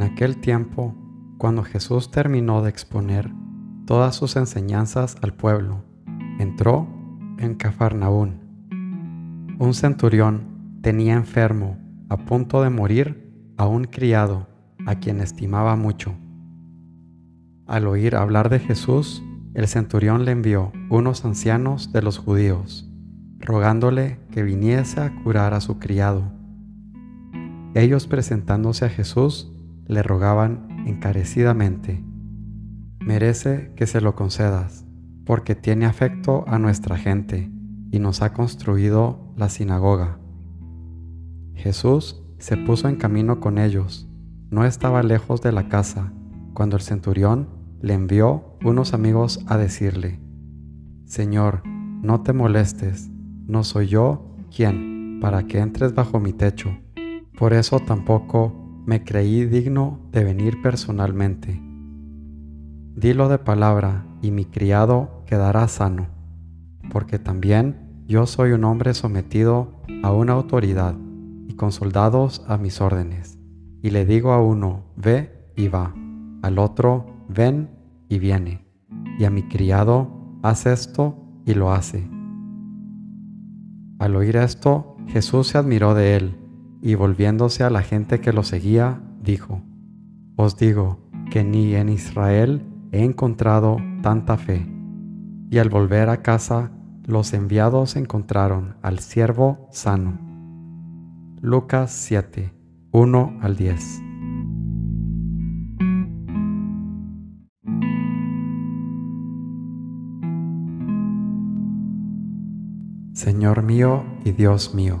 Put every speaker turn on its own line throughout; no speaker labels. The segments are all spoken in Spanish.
En aquel tiempo, cuando Jesús terminó de exponer todas sus enseñanzas al pueblo, entró en Cafarnaún. Un centurión tenía enfermo, a punto de morir, a un criado, a quien estimaba mucho. Al oír hablar de Jesús, el centurión le envió unos ancianos de los judíos, rogándole que viniese a curar a su criado. Ellos presentándose a Jesús, le rogaban encarecidamente, merece que se lo concedas, porque tiene afecto a nuestra gente y nos ha construido la sinagoga. Jesús se puso en camino con ellos, no estaba lejos de la casa, cuando el centurión le envió unos amigos a decirle, Señor, no te molestes, no soy yo quien para que entres bajo mi techo. Por eso tampoco me creí digno de venir personalmente. Dilo de palabra y mi criado quedará sano, porque también yo soy un hombre sometido a una autoridad y con soldados a mis órdenes. Y le digo a uno, ve y va, al otro, ven y viene, y a mi criado, haz esto y lo hace. Al oír esto, Jesús se admiró de él y volviéndose a la gente que lo seguía, dijo, Os digo que ni en Israel he encontrado tanta fe. Y al volver a casa, los enviados encontraron al siervo sano. Lucas 7, 1 al 10. Señor mío y Dios mío,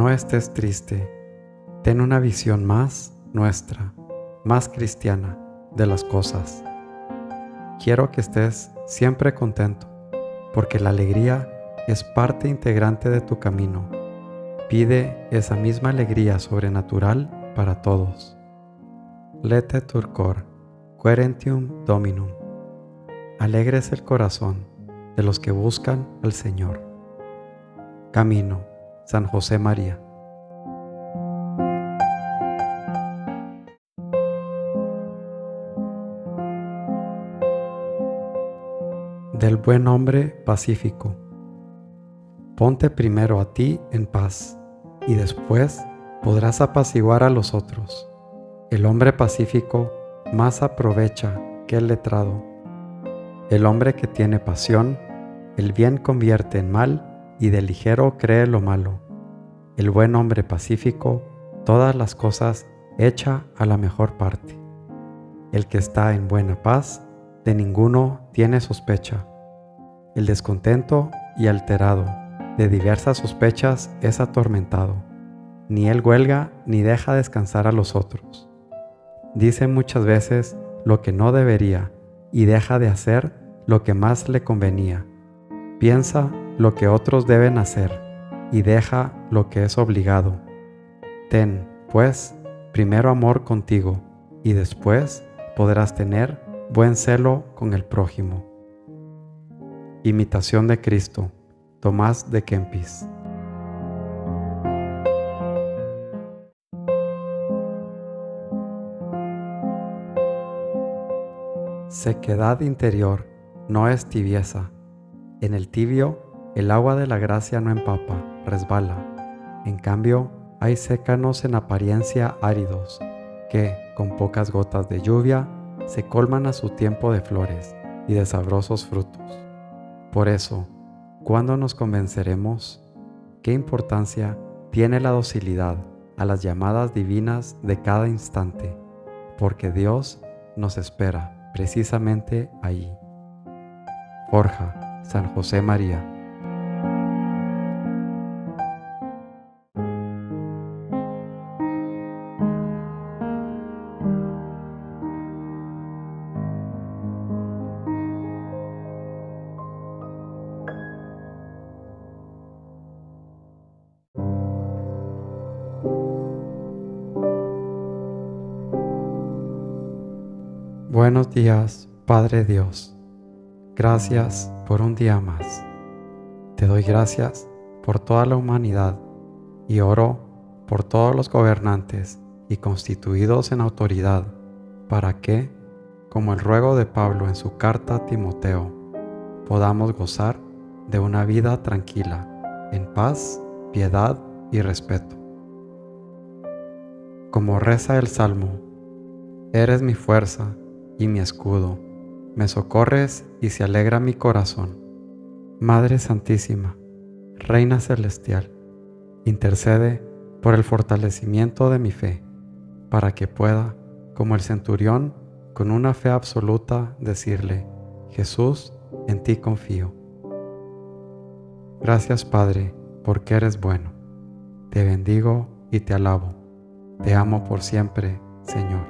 No estés triste, ten una visión más nuestra, más cristiana de las cosas. Quiero que estés siempre contento, porque la alegría es parte integrante de tu camino. Pide esa misma alegría sobrenatural para todos. Lete turcor, querentium dominum. Alegres el corazón de los que buscan al Señor. Camino San José María. Del buen hombre pacífico. Ponte primero a ti en paz y después podrás apaciguar a los otros. El hombre pacífico más aprovecha que el letrado. El hombre que tiene pasión, el bien convierte en mal y de ligero cree lo malo. El buen hombre pacífico todas las cosas echa a la mejor parte. El que está en buena paz, de ninguno tiene sospecha. El descontento y alterado, de diversas sospechas es atormentado. Ni él huelga ni deja descansar a los otros. Dice muchas veces lo que no debería y deja de hacer lo que más le convenía. Piensa lo que otros deben hacer y deja lo que es obligado. Ten, pues, primero amor contigo y después podrás tener buen celo con el prójimo. Imitación de Cristo, Tomás de Kempis. Sequedad interior no es tibieza. En el tibio el agua de la gracia no empapa, resbala. En cambio, hay sécanos en apariencia áridos, que, con pocas gotas de lluvia, se colman a su tiempo de flores y de sabrosos frutos. Por eso, ¿cuándo nos convenceremos? ¿Qué importancia tiene la docilidad a las llamadas divinas de cada instante, porque Dios nos espera precisamente ahí. Forja, San José María. Buenos días, Padre Dios. Gracias por un día más. Te doy gracias por toda la humanidad y oro por todos los gobernantes y constituidos en autoridad, para que, como el ruego de Pablo en su carta a Timoteo, podamos gozar de una vida tranquila, en paz, piedad y respeto. Como reza el Salmo, eres mi fuerza y mi escudo. Me socorres y se alegra mi corazón. Madre Santísima, Reina Celestial, intercede por el fortalecimiento de mi fe, para que pueda, como el centurión, con una fe absoluta, decirle, Jesús, en ti confío. Gracias Padre, porque eres bueno. Te bendigo y te alabo. Te amo por siempre, Señor.